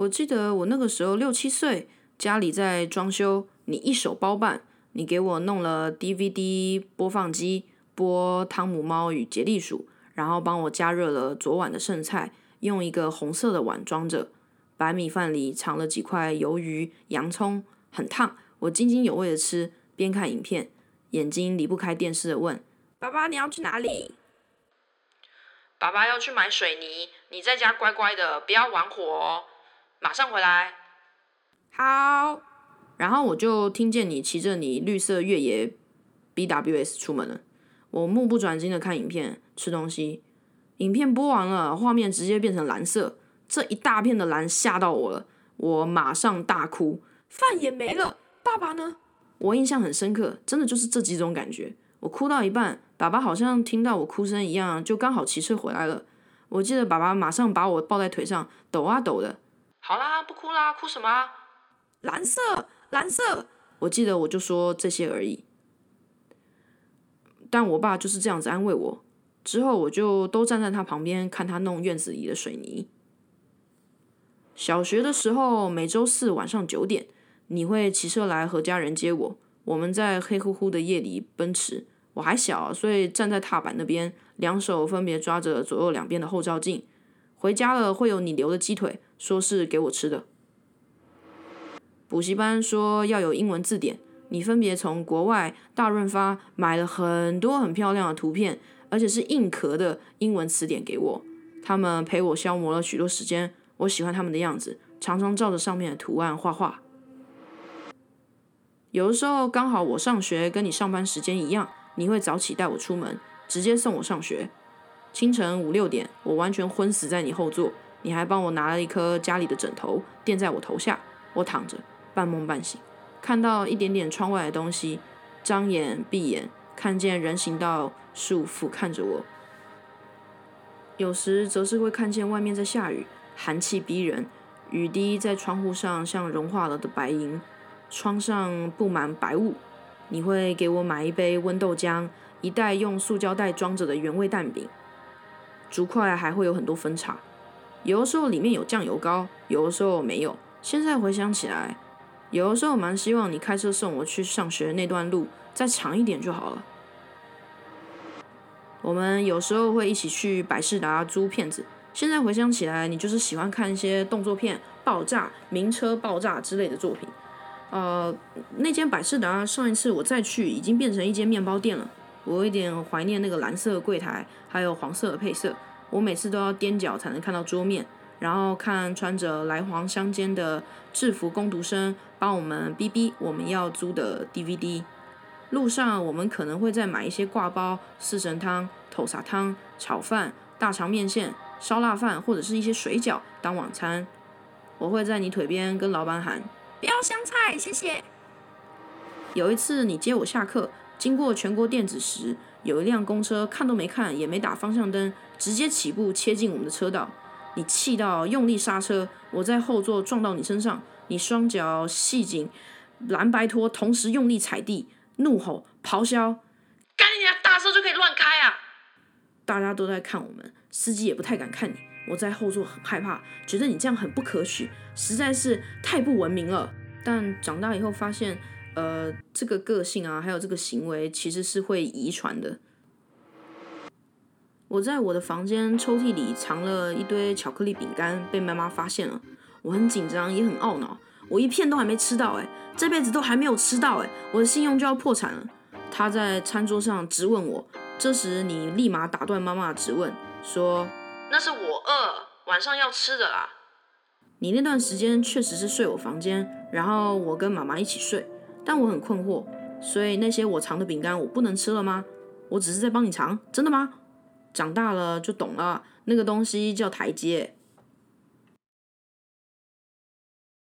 我记得我那个时候六七岁，家里在装修，你一手包办，你给我弄了 DVD 播放机，播《汤姆猫与杰利鼠》，然后帮我加热了昨晚的剩菜，用一个红色的碗装着，白米饭里藏了几块鱿鱼、洋葱，很烫，我津津有味的吃，边看影片，眼睛离不开电视的问：“爸爸，你要去哪里？”爸爸要去买水泥，你在家乖乖的，不要玩火哦，马上回来。好。然后我就听见你骑着你绿色越野 BWS 出门了。我目不转睛的看影片，吃东西。影片播完了，画面直接变成蓝色，这一大片的蓝吓到我了，我马上大哭。饭也没了，爸爸呢？我印象很深刻，真的就是这几种感觉。我哭到一半。爸爸好像听到我哭声一样，就刚好骑车回来了。我记得爸爸马上把我抱在腿上，抖啊抖的。好啦，不哭啦，哭什么？蓝色，蓝色。我记得我就说这些而已。但我爸就是这样子安慰我。之后我就都站在他旁边看他弄院子里的水泥。小学的时候，每周四晚上九点，你会骑车来和家人接我。我们在黑乎乎的夜里奔驰。我还小，所以站在踏板那边，两手分别抓着左右两边的后照镜。回家了会有你留的鸡腿，说是给我吃的。补习班说要有英文字典，你分别从国外大润发买了很多很漂亮的图片，而且是硬壳的英文词典给我。他们陪我消磨了许多时间，我喜欢他们的样子，常常照着上面的图案画画。有的时候刚好我上学跟你上班时间一样。你会早起带我出门，直接送我上学。清晨五六点，我完全昏死在你后座，你还帮我拿了一颗家里的枕头垫在我头下。我躺着，半梦半醒，看到一点点窗外的东西，张眼闭眼，看见人行道树俯看着我。有时则是会看见外面在下雨，寒气逼人，雨滴在窗户上像融化了的白银，窗上布满白雾。你会给我买一杯温豆浆，一袋用塑胶袋装着的原味蛋饼，竹块还会有很多分叉，有的时候里面有酱油膏，有的时候没有。现在回想起来，有的时候蛮希望你开车送我去上学那段路再长一点就好了。我们有时候会一起去百事达租片子，现在回想起来，你就是喜欢看一些动作片、爆炸、名车爆炸之类的作品。呃，那间百事达上一次我再去已经变成一间面包店了。我有点怀念那个蓝色柜台，还有黄色的配色。我每次都要踮脚才能看到桌面，然后看穿着蓝黄相间的制服工读生帮我们逼逼我们要租的 DVD。路上我们可能会再买一些挂包、四神汤、头沙汤、炒饭、大肠面线、烧腊饭或者是一些水饺当晚餐。我会在你腿边跟老板喊。不要香菜，谢谢。有一次你接我下课，经过全国电子时，有一辆公车看都没看，也没打方向灯，直接起步切进我们的车道。你气到用力刹车，我在后座撞到你身上，你双脚系紧蓝白拖，同时用力踩地，怒吼咆哮：“赶紧啊，大车就可以乱开啊！”大家都在看我们，司机也不太敢看你。我在后座很害怕，觉得你这样很不可取，实在是太不文明了。但长大以后发现，呃，这个个性啊，还有这个行为，其实是会遗传的。我在我的房间抽屉里藏了一堆巧克力饼干，被妈妈发现了。我很紧张，也很懊恼。我一片都还没吃到，哎，这辈子都还没有吃到，哎，我的信用就要破产了。他在餐桌上质问我，这时你立马打断妈妈的质问，说。那是我饿，晚上要吃的啦。你那段时间确实是睡我房间，然后我跟妈妈一起睡。但我很困惑，所以那些我藏的饼干我不能吃了吗？我只是在帮你藏，真的吗？长大了就懂了，那个东西叫台阶。